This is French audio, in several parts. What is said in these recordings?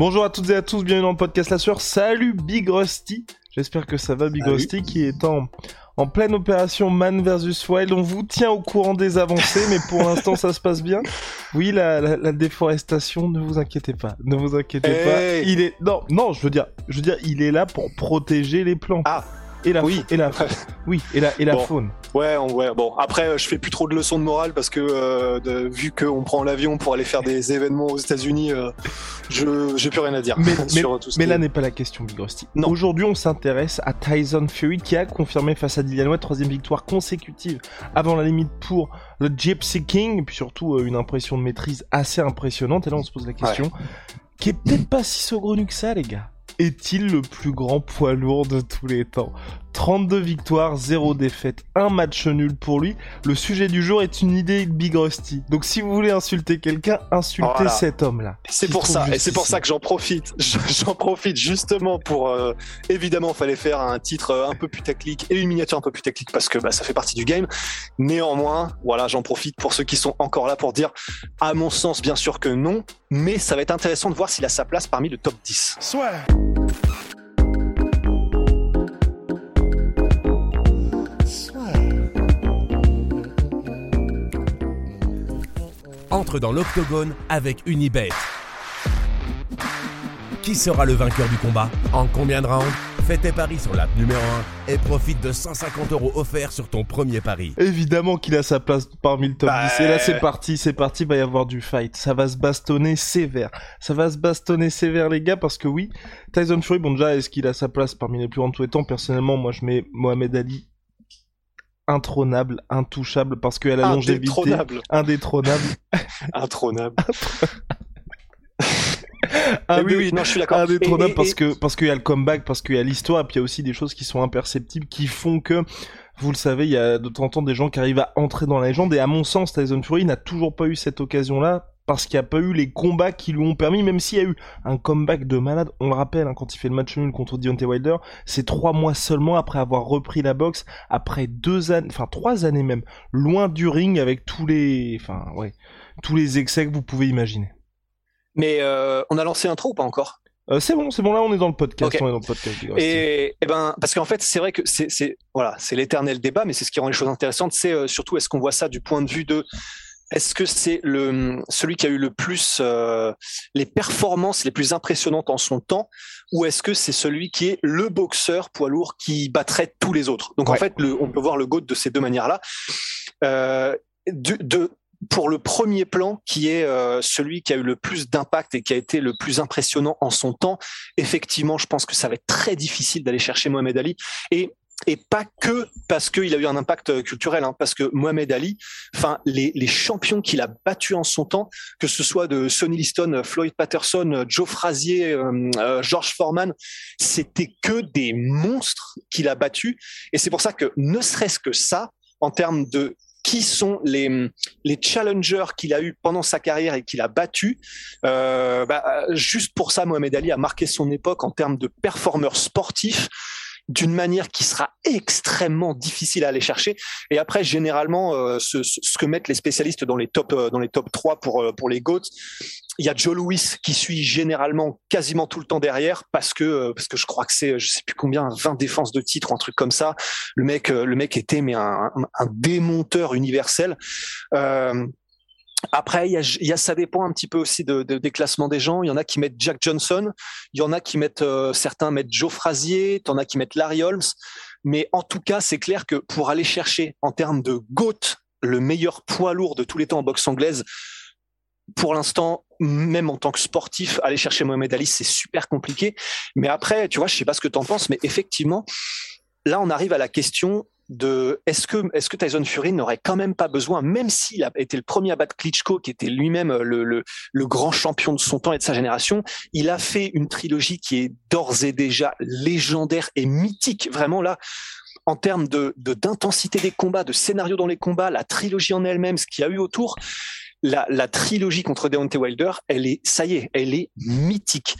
Bonjour à toutes et à tous, bienvenue dans le podcast La Sueur. Salut Big Rusty. J'espère que ça va Big Salut. Rusty qui est en, en pleine opération Man vs Wild. On vous tient au courant des avancées, mais pour l'instant ça se passe bien. Oui, la, la, la déforestation, ne vous inquiétez pas. Ne vous inquiétez Hey. pas. Il est non, non, je veux dire, je veux dire, il est là pour protéger les plantes. Ah. Et la Oui. et la oui et la et la Bon. faune. Ouais, on- ouais, bon. Après, euh, je fais plus trop de leçons de morale parce que euh, de- vu qu'on prend l'avion pour aller faire des événements aux États-Unis, euh, je j'ai plus rien à dire Mais, mais, sur tout ce mais qui là est- n'est pas la question, Big Rusty. Aujourd'hui, on s'intéresse à Tyson Fury qui a confirmé face à Dillian White troisième victoire consécutive avant la limite pour le Gypsy King, et puis surtout euh, une impression de maîtrise assez impressionnante. Et là, on se pose la question qui est peut-être pas si saugrenu que ça, les gars? Est-il le plus grand poids lourd de tous les temps? 32 victoires, 0 défaite, un match nul pour lui. Le sujet du jour est une idée de Big Rusty. Donc si vous voulez insulter quelqu'un, insultez Voilà. cet homme-là. C'est pour ça, et c'est pour ça que j'en profite. J'en profite justement pour. euh, évidemment, fallait faire un titre euh, un peu putaclic et une miniature un peu putaclic parce que bah, ça fait partie du game. Néanmoins, voilà, j'en profite pour ceux qui sont encore là pour dire, à mon sens, bien sûr que non, mais ça va être intéressant de voir s'il a sa place parmi le top 10. Entre dans l'octogone avec Unibet. Qui sera le vainqueur du combat En combien de rounds Fais tes paris sur l'app numéro 1 et profite de 150 euros offerts sur ton premier pari. Évidemment qu'il a sa place parmi le top Bah, 10. Et là, c'est parti, c'est parti, va y avoir du fight. Ça va se bastonner sévère. Ça va se bastonner sévère, les gars, parce que oui, Tyson Fury, bon, déjà, est-ce qu'il a sa place parmi les plus grands de tous les temps? Personnellement, moi, je mets Mohamed Ali intronable, intouchable, parce qu'il a la longévité. Indétrônable. Indétrônable. Intronable. Eh oui, oui, non, je suis d'accord. indétrônable Et- et- parce et- que parce qu'il y a le comeback, parce qu'il y a l'histoire, puis il y a aussi des choses qui sont imperceptibles, qui font que, vous le savez, il y a de temps en temps des gens qui arrivent à entrer dans la légende. Et à mon sens, Tyson Fury n'a toujours pas eu cette occasion-là parce qu'il n'y a pas eu les combats qui lui ont permis, même s'il y a eu un comeback de malade. On le rappelle, hein, quand il fait le match nul contre Deontay Wilder, c'est trois mois seulement après avoir repris la boxe, après deux années, enfin trois années même, loin du ring avec tous les, enfin ouais, tous les excès que vous pouvez imaginer. Mais euh, on a lancé intro ou pas encore? Euh, c'est bon, c'est bon, là on est dans le podcast, Ok. on est dans le podcast. Big Rusty. Et, et ben parce qu'en fait c'est vrai que c'est c'est voilà c'est l'éternel débat, mais c'est ce qui rend les choses intéressantes. C'est euh, surtout est-ce qu'on voit ça du point de vue de est-ce que c'est le celui qui a eu le plus euh, les performances les plus impressionnantes en son temps, ou est-ce que c'est celui qui est le boxeur poids lourd qui battrait tous les autres? Donc en fait le, on peut voir le GOAT de ces deux manières-là. Euh, de, de- pour le premier plan, qui est euh, celui qui a eu le plus d'impact et qui a été le plus impressionnant en son temps, effectivement, je pense que ça va être très difficile d'aller chercher Mohamed Ali. Et et pas que parce qu'il a eu un impact euh, culturel, hein, parce que Mohamed Ali, enfin les, les champions qu'il a battus en son temps, que ce soit de Sonny Liston, Floyd Patterson, Joe Frazier, euh, euh, George Foreman, c'était que des monstres qu'il a battus. Et c'est pour ça que ne serait-ce que ça, en termes de qui sont les, les challengers qu'il a eu pendant sa carrière et qu'il a battu. Euh, bah, juste pour ça, Mohamed Ali a marqué son époque en termes de performeurs sportifs d'une manière qui sera extrêmement difficile à aller chercher. Et après, généralement, euh, ce, que mettent les spécialistes dans les top, euh, dans les top 3 pour, euh, pour les GOATs, il y a Joe Louis qui suit généralement quasiment tout le temps derrière parce que, parce que je crois que c'est, je sais plus combien, 20 défenses de titre ou un truc comme ça. Le mec, le mec était mais un, démonteur universel. Après, il y a, y a, ça dépend un petit peu aussi de, de- des classements des gens. Il y en a qui mettent Jack Johnson, il y en a qui mettent, euh, certains mettent Joe Frazier, t'en as qui mettent Larry Holmes. Mais en tout cas, c'est clair que pour aller chercher en termes de GOAT le meilleur poids lourd de tous les temps en boxe anglaise, pour l'instant, même en tant que sportif, aller chercher Mohamed Ali, c'est super compliqué. Mais après, tu vois, je sais pas ce que tu en penses, mais effectivement, là, on arrive à la question de est-ce que est-ce que Tyson Fury n'aurait quand même pas besoin, même s'il a été le premier à battre Klitschko, qui était lui-même le, le, le, grand champion de son temps et de sa génération, il a fait une trilogie qui est d'ores et déjà légendaire et mythique. Vraiment là, en termes de d'intensité des combats, de scénario dans les combats, la trilogie en elle-même, ce qu'il y a eu autour. La, la trilogie contre Deontay Wilder, elle est, ça y est, elle est mythique.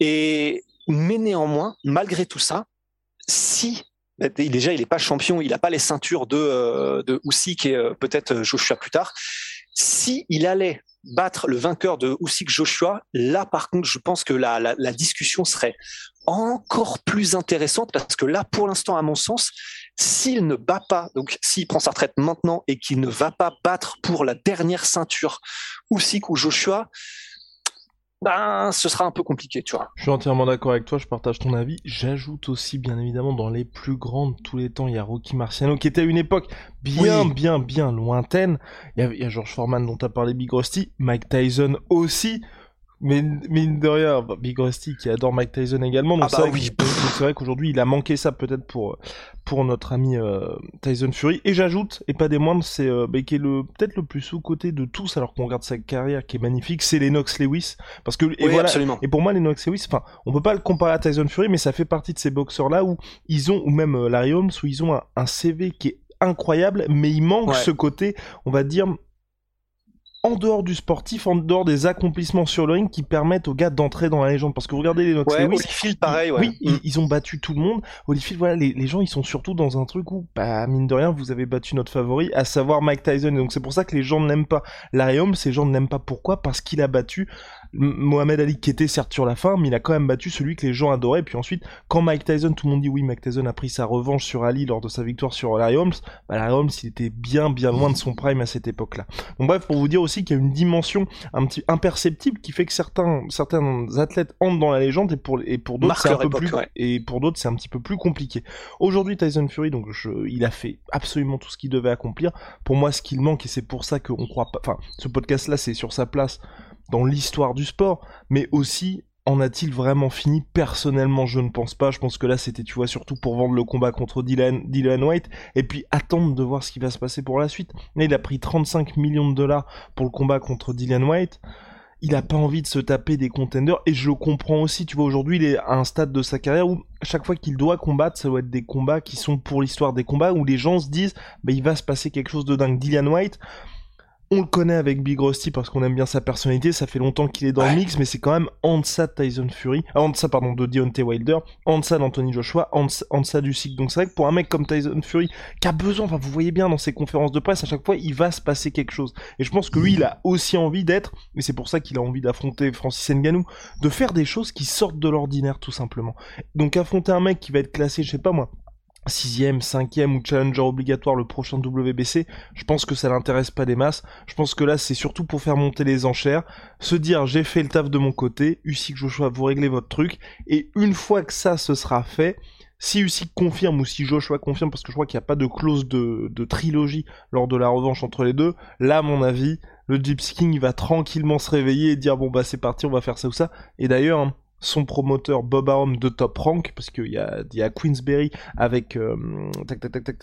Et mais néanmoins, malgré tout ça, si déjà il n'est pas champion, il n'a pas les ceintures de euh, de Usyk et euh, peut-être euh, Joshua plus tard. Si il allait battre le vainqueur de Usyk Joshua, là par contre, je pense que la, la, la discussion serait encore plus intéressante parce que là, pour l'instant, à mon sens, s'il ne bat pas, donc s'il prend sa retraite maintenant et qu'il ne va pas battre pour la dernière ceinture Usyk ou Joshua, ben ce sera un peu compliqué, tu vois. Je suis entièrement d'accord avec toi, je partage ton avis. J'ajoute aussi, bien évidemment, dans les plus grandes de tous les temps, il y a Rocky Marciano, qui était à une époque bien, bien, bien lointaine. Il y a, il y a George Foreman dont tu as parlé, Big Rusty, Mike Tyson aussi. Mais mine de rien, bah, Big Rusty qui adore Mike Tyson également. Donc ah bah oui. c'est vrai qu'aujourd'hui il a manqué ça peut-être pour pour notre ami euh, Tyson Fury. Et j'ajoute, et pas des moindres, c'est euh, bah, qui est le peut-être le plus sous-côté de tous alors qu'on regarde sa carrière qui est magnifique, c'est Lennox Lewis. Parce que et voilà. Absolument. Et pour moi Lennox Lewis, enfin on peut pas le comparer à Tyson Fury, mais ça fait partie de ces boxeurs là où ils ont ou même euh, Larry Holmes où ils ont un, un, CV qui est incroyable, mais il manque ce côté, on va dire en dehors du sportif, en dehors des accomplissements sur le ring qui permettent aux gars d'entrer dans la légende. Parce que vous regardez les Knox ouais, Lewis, pareil, ouais. oui, mm. ils, ont battu tout le monde. Holyfield, voilà, les, les, gens, ils sont surtout dans un truc où, bah, mine de rien, vous avez battu notre favori, à savoir Mike Tyson. Et donc c'est pour ça que les gens ne l'aiment pas. Larry Holmes, ces gens ne l'aiment pas. Pourquoi? Parce qu'il a battu Mohamed Ali qui était certes sur la fin, mais il a quand même battu celui que les gens adoraient. Puis ensuite, quand Mike Tyson, tout le monde dit oui, Mike Tyson a pris sa revanche sur Ali lors de sa victoire sur Larry Holmes, bah Larry Holmes, il était bien, bien loin de son prime à cette époque-là. Donc bref, pour vous dire aussi qu'il y a une dimension un petit imperceptible qui fait que certains, certains athlètes entrent dans la légende et pour, et pour d'autres c'est un peu plus, et pour d'autres c'est un petit peu plus compliqué. Aujourd'hui, Tyson Fury, donc je, il a fait absolument tout ce qu'il devait accomplir. Pour moi, ce qu'il manque, et c'est pour ça qu'on croit pas, enfin, ce podcast-là, c'est sur sa place dans l'histoire du sport, mais aussi en a-t-il vraiment fini? Personnellement, je ne pense pas. Je pense que là, c'était, tu vois, surtout pour vendre le combat contre Dylan, Dylan White, et puis attendre de voir ce qui va se passer pour la suite. Là, il a pris 35 millions de dollars pour le combat contre Dylan White. Il a pas envie de se taper des contenders, et je le comprends aussi. Tu vois, aujourd'hui, il est à un stade de sa carrière où chaque fois qu'il doit combattre, ça doit être des combats qui sont pour l'histoire des combats, où les gens se disent, bah, il va se passer quelque chose de dingue. Dylan White, on le connaît avec Big Rusty parce qu'on aime bien sa personnalité, ça fait longtemps qu'il est dans le mix, mais c'est quand même en deçà de Tyson Fury, ah, en deçà pardon de Deontay Wilder, en deçà d'Anthony Joshua, en deçà, du cycle. Donc c'est vrai que pour un mec comme Tyson Fury, qui a besoin, enfin vous voyez bien dans ses conférences de presse, à chaque fois il va se passer quelque chose. Et je pense que lui il a aussi envie d'être, et c'est pour ça qu'il a envie d'affronter Francis Ngannou, de faire des choses qui sortent de l'ordinaire tout simplement. Donc affronter un mec qui va être classé, je sais pas moi, sixième, cinquième ou challenger obligatoire le prochain WBC, je pense que ça l'intéresse pas des masses. Je pense que là, c'est surtout pour faire monter les enchères, se dire j'ai fait le taf de mon côté, Usyk Joshua, vous réglez votre truc, et une fois que ça se sera fait, si Usyk confirme ou si Joshua confirme, parce que je crois qu'il n'y a pas de clause de, trilogie lors de la revanche entre les deux, là, à mon avis, le Gypsy King va tranquillement se réveiller et dire bon bah c'est parti, on va faire ça ou ça. Et d'ailleurs, hein, son promoteur Bob Arum de Top Rank, parce qu'il y a, y a Queensberry avec, euh,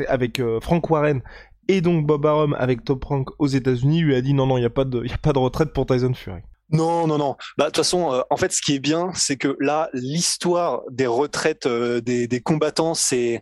avec euh, Frank Warren et donc Bob Arum avec Top Rank aux États-Unis lui a dit non non il n'y a pas de a pas de retraite pour Tyson Fury. Non, non, non. Bah, de toute façon, euh, en fait, ce qui est bien, c'est que là, l'histoire des retraites des combattants, c'est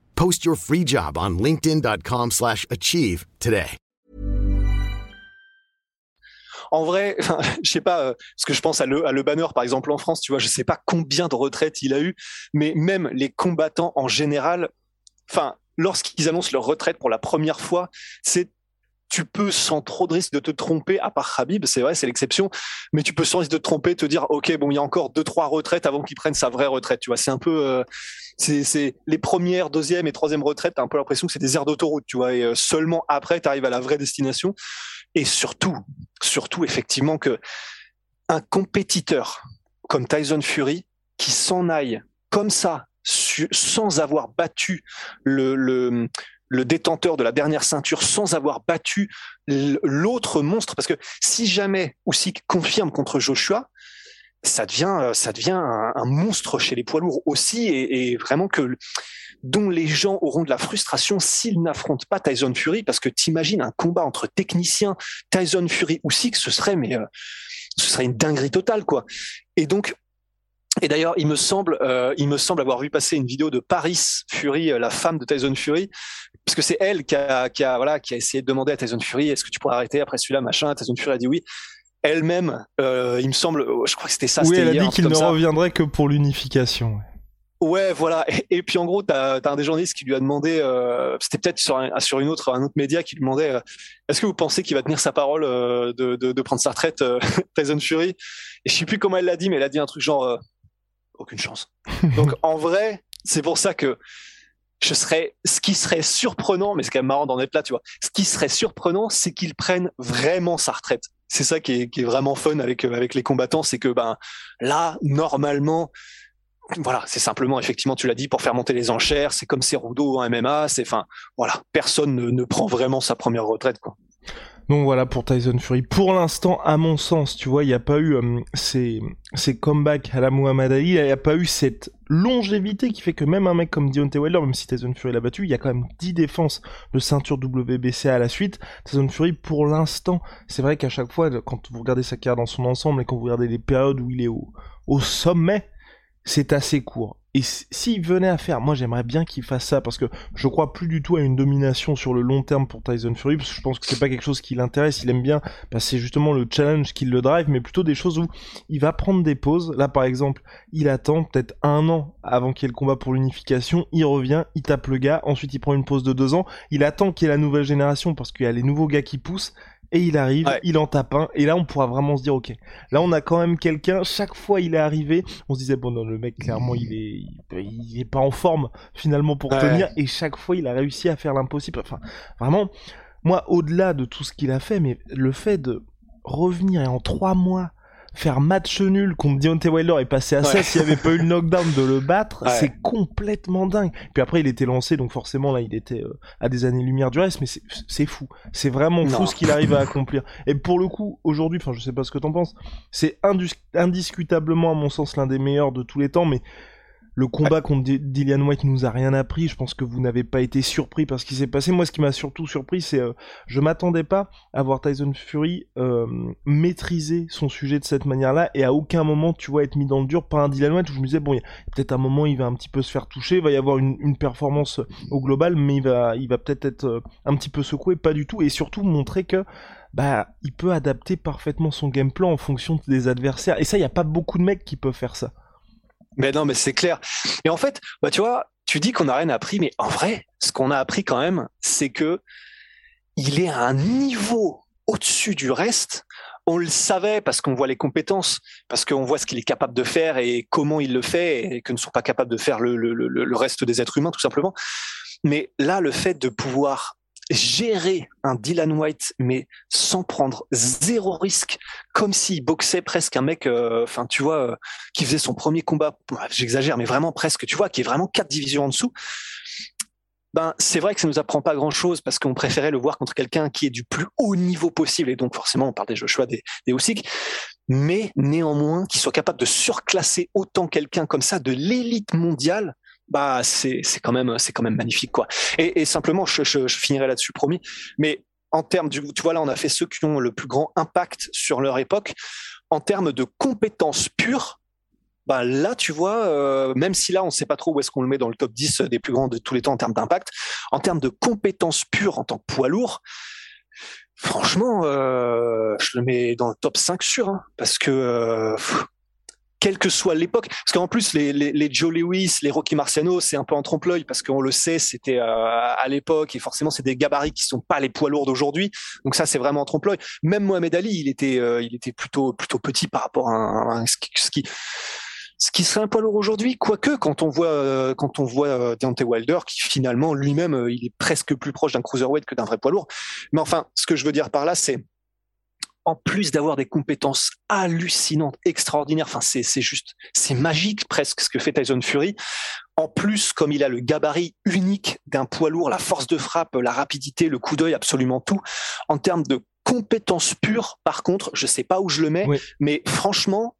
Post your free job on linkedin.com/achieve today. En vrai, je sais pas euh, ce que je pense à le, à le banner par exemple en France, tu vois, je sais pas combien de retraites il a eu, mais même les combattants en général, enfin, lorsqu'ils annoncent leur retraite pour la première fois, c'est tu peux sans trop de risque de te tromper, à part Habib, c'est vrai, c'est l'exception, mais tu peux sans risque de te tromper, te dire, ok, bon, il y a encore deux trois retraites avant qu'il prenne sa vraie retraite. Tu vois, c'est un peu, euh, c'est les premières, deuxième et troisième retraites, t'as un peu l'impression que c'est des aires d'autoroute, tu vois, et euh, seulement après, tu arrives à la vraie destination. Et surtout, surtout effectivement que un compétiteur comme Tyson Fury qui s'en aille comme ça sans avoir battu le, détenteur de la dernière ceinture sans avoir battu l'autre monstre. Parce que si jamais Usyk confirme contre Joshua, ça devient, euh, ça devient un, monstre chez les poids lourds aussi, et, vraiment que dont les gens auront de la frustration s'ils n'affrontent pas Tyson Fury, parce que t'imagines un combat entre techniciens Tyson Fury ou Six, ce serait mais euh, ce serait une dinguerie totale quoi. Et donc et d'ailleurs, il me semble, euh, il me semble avoir vu passer une vidéo de Paris Fury, la femme de Tyson Fury, parce que c'est elle qui a, qui a, voilà, qui a essayé de demander à Tyson Fury, est-ce que tu pourrais arrêter après celui-là, machin. Tyson Fury a dit oui. Elle-même, euh, il me semble, oh, je crois que c'était ça. Oui, elle a dit qu'il ne reviendrait que pour l'unification. Ouais, voilà. Et, puis en gros, t'as as un des journalistes qui lui a demandé, euh, c'était peut-être sur, sur une autre, un autre média qui lui demandait, euh, est-ce que vous pensez qu'il va tenir sa parole euh, de, de, de, prendre sa retraite, euh, Tyson Fury? Et je sais plus comment elle l'a dit, mais elle a dit un truc genre, aucune chance. Donc en vrai, c'est pour ça que je serais, ce qui serait surprenant, mais c'est quand même marrant d'en être là, tu vois. Ce qui serait surprenant, c'est qu'il prenne vraiment sa retraite. C'est ça qui est, vraiment fun avec euh, avec les combattants, c'est que ben là, normalement, voilà, c'est simplement effectivement, tu l'as dit, pour faire monter les enchères. C'est comme Cerudo en MMA. C'est, enfin, voilà, personne ne, prend vraiment sa première retraite. Donc voilà pour Tyson Fury. Pour l'instant, à mon sens, tu vois, il n'y a pas eu euh, ces, comebacks à la Muhammad Ali, il n'y a pas eu cette longévité qui fait que même un mec comme Deontay Wilder, même si Tyson Fury l'a battu, il y a quand même 10 défenses de ceinture WBC à la suite. Tyson Fury, pour l'instant, c'est vrai qu'à chaque fois, quand vous regardez sa carrière dans son ensemble et quand vous regardez les périodes où il est au, au sommet, c'est assez court. Et s'il venait à faire, moi j'aimerais bien qu'il fasse ça parce que je crois plus du tout à une domination sur le long terme pour Tyson Fury parce que je pense que c'est pas quelque chose qui l'intéresse, il aime bien, c'est justement le challenge qui le drive, mais plutôt des choses où il va prendre des pauses. Là par exemple, il attend peut-être un an avant qu'il y ait le combat pour l'unification, il revient, il tape le gars, ensuite il prend une pause de deux ans, il attend qu'il y ait la nouvelle génération parce qu'il y a les nouveaux gars qui poussent, et il arrive, il en tape un, et là on pourra vraiment se dire ok, là on a quand même quelqu'un, chaque fois il est arrivé, on se disait bon non le mec clairement il est, il, est pas en forme finalement pour tenir, et chaque fois il a réussi à faire l'impossible, enfin vraiment, moi au-delà de tout ce qu'il a fait, mais le fait de revenir et en trois mois faire match nul contre Deontay Wilder et passer à ça s'il n'y avait pas eu le knockdown de le battre, c'est complètement dingue. Puis après, il était lancé, donc forcément, là, il était euh, à des années-lumière du reste, mais c'est fou. C'est vraiment fou ce qu'il arrive à accomplir. Et pour le coup, aujourd'hui, enfin, je sais pas ce que t'en penses, c'est indiscutablement, à mon sens, l'un des meilleurs de tous les temps, mais le combat contre Dillian White nous a rien appris. Je pense que vous n'avez pas été surpris par ce qui s'est passé. Moi, ce qui m'a surtout surpris, c'est euh, je m'attendais pas à voir Tyson Fury euh, maîtriser son sujet de cette manière-là et à aucun moment, tu vois, être mis dans le dur par un Dillian White où je me disais bon, peut-être un moment, il va un petit peu se faire toucher, il va y avoir une, performance au global, mais il va, il va peut-être être, euh, un petit peu secoué, pas du tout, et surtout montrer que bah, il peut adapter parfaitement son game plan en fonction des adversaires. Et ça, il n'y a pas beaucoup de mecs qui peuvent faire ça. Mais non, mais c'est clair. Et en fait, bah, tu vois, tu dis qu'on n'a rien appris, mais en vrai, ce qu'on a appris quand même, c'est que il est à un niveau au-dessus du reste. On le savait parce qu'on voit les compétences, parce qu'on voit ce qu'il est capable de faire et comment il le fait, et que ne sont pas capables de faire le, reste des êtres humains, tout simplement. Mais là, le fait de pouvoir gérer un Dylan White, mais sans prendre zéro risque, comme s'il boxait presque un mec, euh, enfin euh, qui faisait son premier combat, j'exagère, mais vraiment presque, tu vois, qui est vraiment quatre divisions en dessous. Ben, c'est vrai que ça nous apprend pas grand chose parce qu'on préférait le voir contre quelqu'un qui est du plus haut niveau possible et donc forcément on parle des Joshua, des, des mais néanmoins qui soit capable de surclasser autant quelqu'un comme ça de l'élite mondiale bah c'est quand même c'est quand magnifique quoi. Et, simplement, je, finirai là-dessus promis. Mais en termes du, tu vois là, on a fait ceux qui ont le plus grand impact sur leur époque. En termes de compétences pures, bah là, tu vois, euh, même si là, on ne sait pas trop où est-ce qu'on le met dans le top 10 des plus grands de tous les temps en termes d'impact, en termes de compétences pures en tant que poids lourd, franchement, euh, je le mets dans le top 5 sûr, hein, parce que euh, quelle que soit l'époque. Parce qu'en plus, les, les, les, Joe Lewis, les Rocky Marciano, c'est un peu en trompe-l'œil parce qu'on le sait, c'était euh, à l'époque et forcément, c'est des gabarits qui sont pas les poids lourds d'aujourd'hui. Donc ça, c'est vraiment en trompe-l'œil. Même Mohamed Ali, il était, euh, il était plutôt, plutôt petit par rapport à, à ce, qui, ce qui serait un poids lourd aujourd'hui, quoique quand on voit euh, quand on voit Deontay Wilder, qui finalement lui-même il est presque plus proche d'un cruiserweight que d'un vrai poids lourd. Mais enfin, ce que je veux dire par là, c'est en plus d'avoir des compétences hallucinantes, extraordinaires, enfin c'est c'est juste c'est magique presque ce que fait Tyson Fury. En plus, comme il a le gabarit unique d'un poids lourd, la force de frappe, la rapidité, le coup d'œil, absolument tout. En termes de compétences pures, par contre, je sais pas où je le mets, mais franchement,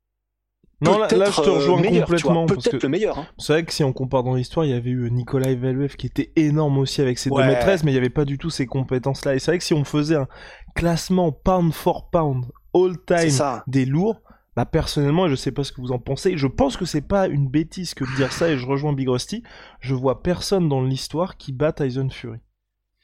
non, là, là, je te rejoins meilleur, complètement. Peut-être le meilleur. Hein. C'est vrai que si on compare dans l'histoire, il y avait eu Nicolas Valuev qui était énorme aussi avec ses ouais. 2 mètres 13, mais il n'y avait pas du tout ces compétences-là. Et c'est vrai que si on faisait un classement pound for pound all time des lourds, bah personnellement, je sais pas ce que vous en pensez, je pense que c'est pas une bêtise que de dire ça et je rejoins Big Rusty, je vois personne dans l'histoire qui bat Tyson Fury.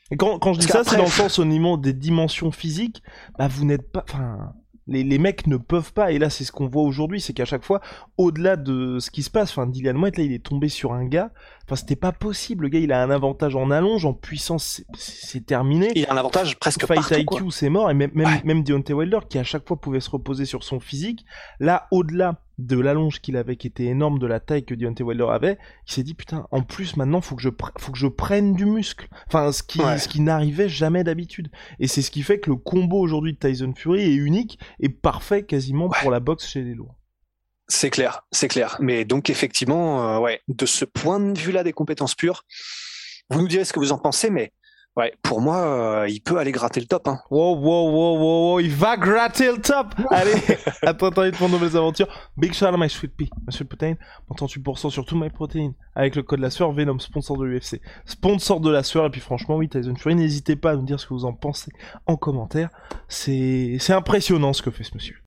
Et quand, quand je dis ça, c'est dans le sens au niveau des dimensions physiques, bah vous n'êtes pas, enfin, les, les, mecs ne peuvent pas, et là c'est ce qu'on voit aujourd'hui, c'est qu'à chaque fois, au-delà de ce qui se passe, enfin Dylan White là il est tombé sur un gars, enfin c'était pas possible, le gars il a un avantage en allonge, en puissance c'est terminé. Il a un avantage presque Fight partout, IQ c'est mort, et même, même, ouais. même Deontay Wilder qui à chaque fois pouvait se reposer sur son physique, là au-delà de l'allonge qu'il avait, qui était énorme, de la taille que Deontay Wilder avait, il s'est dit putain, en plus maintenant faut que je faut que je prenne du muscle. Enfin, ce qui ouais. ce qui n'arrivait jamais d'habitude. Et c'est ce qui fait que le combo aujourd'hui de Tyson Fury est unique et parfait quasiment ouais. pour la boxe chez les lourds. C'est clair, c'est clair. Mais donc effectivement, euh, ouais, de ce point de vue-là des compétences pures, vous nous direz ce que vous en pensez, mais Ouais, pour moi, euh, il peut aller gratter le top. Hein. Wow, wow, wow, wow, wow, il va gratter le top Allez, à toi, de pour de nouvelles aventures. Big shout out my sweet pea, ma sweet protein, 38% sur tout my protein, avec le code la sueur, Venom, sponsor de l'UFC, sponsor de la sueur, et puis franchement, oui, Tyson Fury, n'hésitez pas à nous dire ce que vous en pensez en commentaire. C'est impressionnant ce que fait ce monsieur.